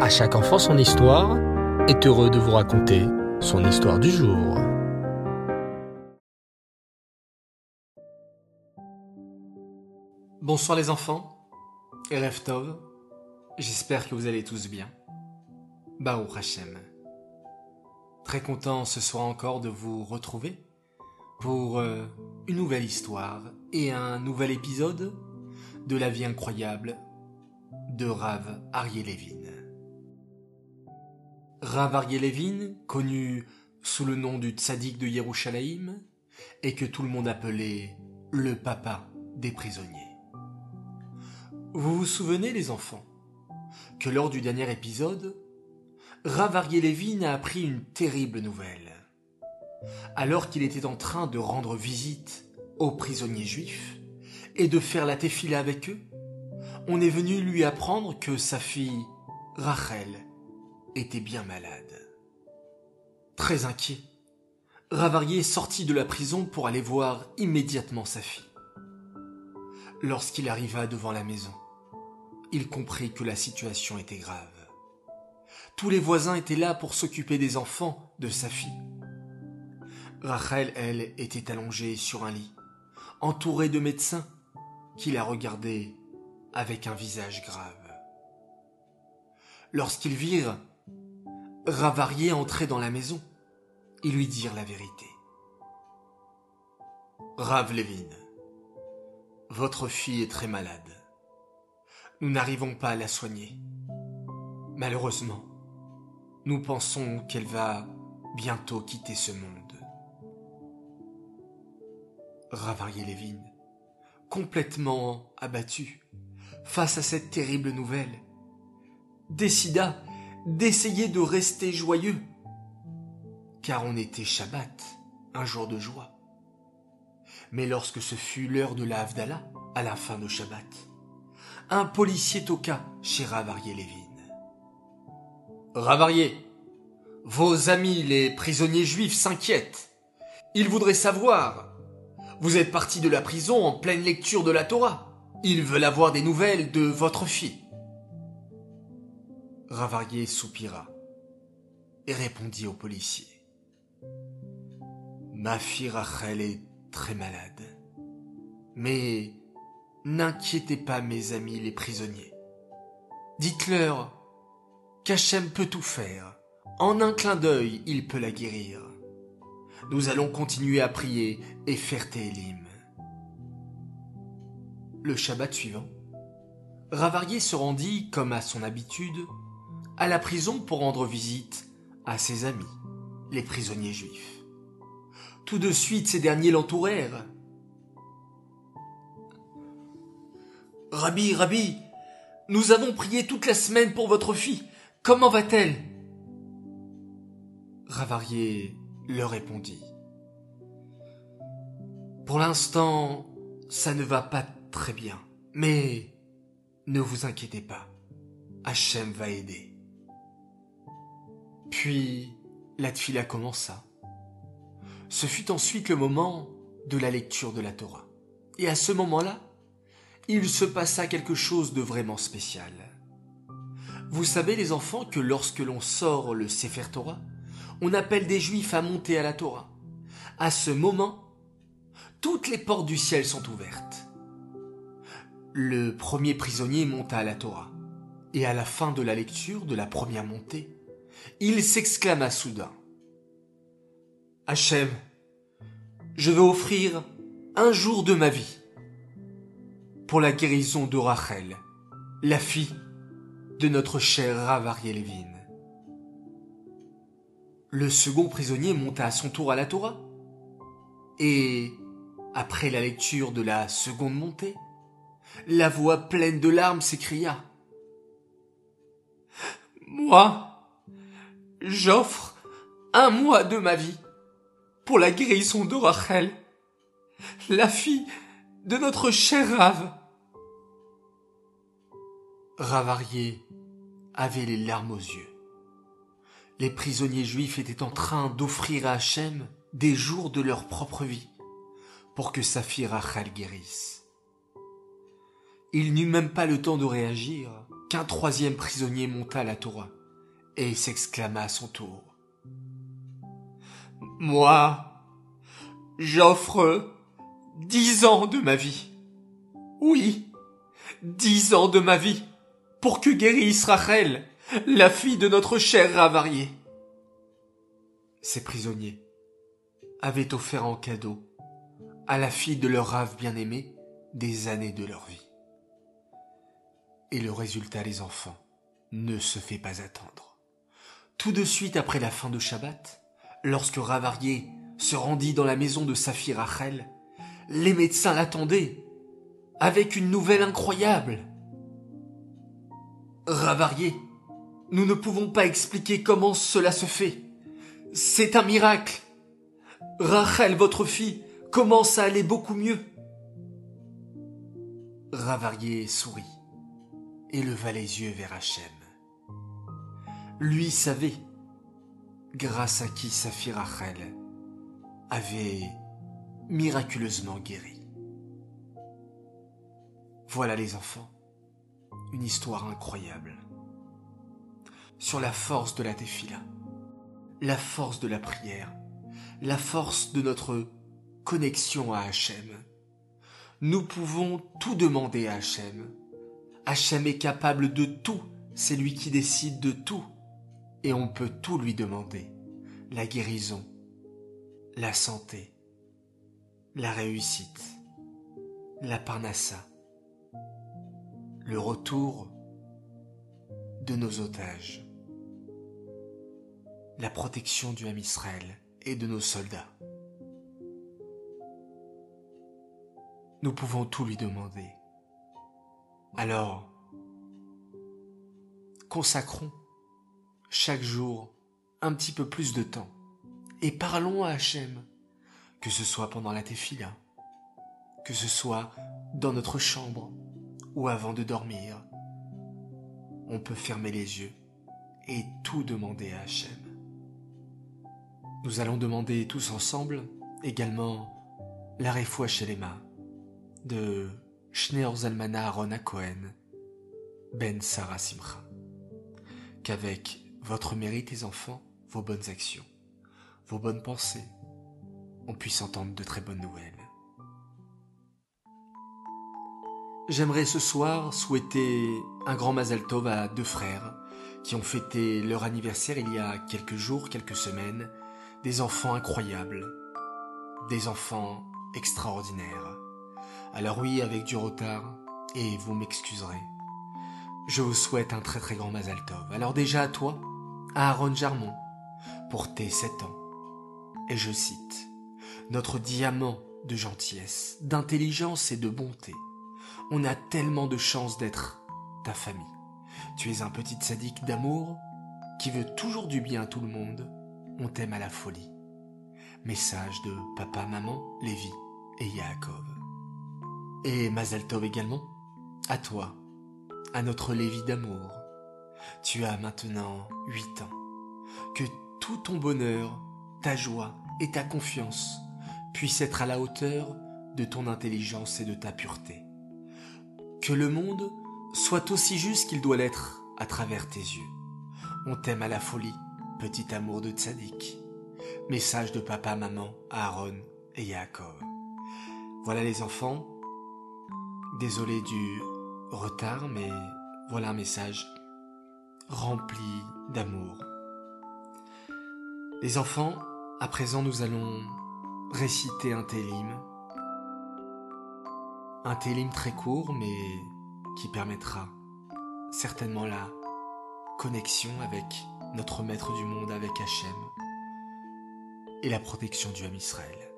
À chaque enfant son histoire est heureux de vous raconter son histoire du jour. Bonsoir les enfants, Erev Tov, j'espère que vous allez tous bien. Baruch Hashem. Très content ce soir encore de vous retrouver pour euh, une nouvelle histoire et un nouvel épisode de la vie incroyable de Rav Ariel Levin. Rav Levin, connu sous le nom du tzaddik de Yerushalayim, et que tout le monde appelait le papa des prisonniers. Vous vous souvenez, les enfants, que lors du dernier épisode, Rav Levin a appris une terrible nouvelle. Alors qu'il était en train de rendre visite aux prisonniers juifs et de faire la tefila avec eux, on est venu lui apprendre que sa fille, Rachel, était bien malade. Très inquiet, Ravarier sortit de la prison pour aller voir immédiatement sa fille. Lorsqu'il arriva devant la maison, il comprit que la situation était grave. Tous les voisins étaient là pour s'occuper des enfants de sa fille. Rachel, elle, était allongée sur un lit, entourée de médecins qui la regardaient avec un visage grave. Lorsqu'ils virent Ravarier entrer dans la maison, ils lui dirent la vérité. Rav Levin, votre fille est très malade. Nous n'arrivons pas à la soigner. Malheureusement, nous pensons qu'elle va bientôt quitter ce monde. Ravarier Levin, complètement abattu face à cette terrible nouvelle, décida d'essayer de rester joyeux, car on était Shabbat, un jour de joie. Mais lorsque ce fut l'heure de la à la fin de Shabbat, un policier toqua chez Ravarier Levin. Ravarier, vos amis les prisonniers juifs s'inquiètent. Ils voudraient savoir vous êtes parti de la prison en pleine lecture de la Torah. Ils veulent avoir des nouvelles de votre fille. Ravarier soupira et répondit au policier. Ma fille Rachel est très malade. Mais n'inquiétez pas mes amis les prisonniers. Dites-leur qu'Hachem peut tout faire. En un clin d'œil, il peut la guérir nous allons continuer à prier et faire Télim. Le Shabbat suivant, Ravarier se rendit, comme à son habitude, à la prison pour rendre visite à ses amis, les prisonniers juifs. Tout de suite, ces derniers l'entourèrent. Rabbi, Rabbi, nous avons prié toute la semaine pour votre fille. Comment va-t-elle? Ravarier leur répondit. Pour l'instant, ça ne va pas très bien, mais ne vous inquiétez pas, Hachem va aider. Puis, la tfila commença. Ce fut ensuite le moment de la lecture de la Torah. Et à ce moment-là, il se passa quelque chose de vraiment spécial. Vous savez, les enfants, que lorsque l'on sort le Sefer Torah, on appelle des juifs à monter à la Torah. À ce moment, toutes les portes du ciel sont ouvertes. Le premier prisonnier monta à la Torah, et à la fin de la lecture de la première montée, il s'exclama soudain. Hachem, je veux offrir un jour de ma vie pour la guérison de Rachel, la fille de notre cher Rav Levin. Le second prisonnier monta à son tour à la Torah. Et, après la lecture de la seconde montée, la voix pleine de larmes s'écria. Moi, j'offre un mois de ma vie pour la guérison de Rachel, la fille de notre cher Rav. Ravarier avait les larmes aux yeux les prisonniers juifs étaient en train d'offrir à Hachem des jours de leur propre vie pour que sa fille Rachel guérisse. Il n'eut même pas le temps de réagir, qu'un troisième prisonnier monta à la Torah et s'exclama à son tour. Moi, j'offre dix ans de ma vie. Oui, dix ans de ma vie pour que guérisse Rachel, la fille de notre cher Ravarié. Ces prisonniers avaient offert en cadeau à la fille de leur rave bien-aimé des années de leur vie. Et le résultat, les enfants, ne se fait pas attendre. Tout de suite après la fin de Shabbat, lorsque Ravarié se rendit dans la maison de Saphir Rachel, les médecins l'attendaient avec une nouvelle incroyable. Ravarié, nous ne pouvons pas expliquer comment cela se fait. C'est un miracle. Rachel, votre fille, commence à aller beaucoup mieux. Ravarié sourit et leva les yeux vers Hachem. Lui savait, grâce à qui sa fille Rachel avait miraculeusement guéri. Voilà les enfants, une histoire incroyable sur la force de la défila, la force de la prière, la force de notre connexion à Hachem. Nous pouvons tout demander à Hachem. Hachem est capable de tout, c'est lui qui décide de tout, et on peut tout lui demander. La guérison, la santé, la réussite, la parnassa, le retour de nos otages, la protection du Ham Israël et de nos soldats. Nous pouvons tout lui demander. Alors, consacrons chaque jour un petit peu plus de temps et parlons à Hachem, que ce soit pendant la tefila, que ce soit dans notre chambre ou avant de dormir. On peut fermer les yeux et tout demander à Hachem. Nous allons demander tous ensemble également la Refoua de Shneor Zalmana Aaron Cohen, Ben Sarah Simcha. Qu'avec votre mérite, les enfants, vos bonnes actions, vos bonnes pensées, on puisse entendre de très bonnes nouvelles. J'aimerais ce soir souhaiter un grand Mazal Tov à deux frères qui ont fêté leur anniversaire il y a quelques jours, quelques semaines, des enfants incroyables, des enfants extraordinaires. Alors oui, avec du retard, et vous m'excuserez, je vous souhaite un très très grand Mazal Tov. Alors déjà à toi, Aaron Jarmon, pour tes sept ans. Et je cite, notre diamant de gentillesse, d'intelligence et de bonté. On a tellement de chance d'être ta famille. Tu es un petit sadique d'amour qui veut toujours du bien à tout le monde. On t'aime à la folie. Message de papa, maman, Lévi et Yaakov. Et Mazal Tov également, à toi, à notre Lévi d'amour. Tu as maintenant huit ans. Que tout ton bonheur, ta joie et ta confiance puissent être à la hauteur de ton intelligence et de ta pureté. Que le monde soit aussi juste qu'il doit l'être à travers tes yeux. On t'aime à la folie, petit amour de tzaddik. Message de papa, maman, Aaron et Yaakov. Voilà les enfants, Désolé du retard, mais voilà un message rempli d'amour. Les enfants, à présent nous allons réciter un télim. Un télim très court, mais qui permettra certainement la connexion avec notre Maître du monde, avec Hachem, et la protection du Ham Israël.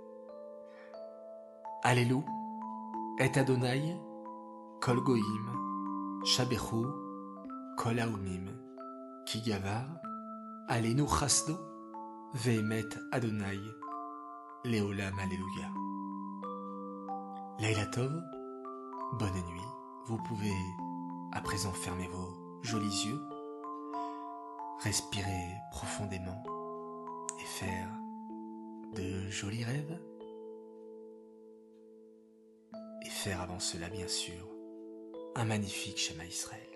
Alléluia, et Adonai, Kol Goïm, Kol Aumim, Kigavar, Alenu Chasdo, Vehemet Adonai, Leolam Alléluia. Laila Tov, bonne nuit. Vous pouvez à présent fermer vos jolis yeux, respirer profondément et faire de jolis rêves. Et faire avant cela, bien sûr, un magnifique schéma Israël.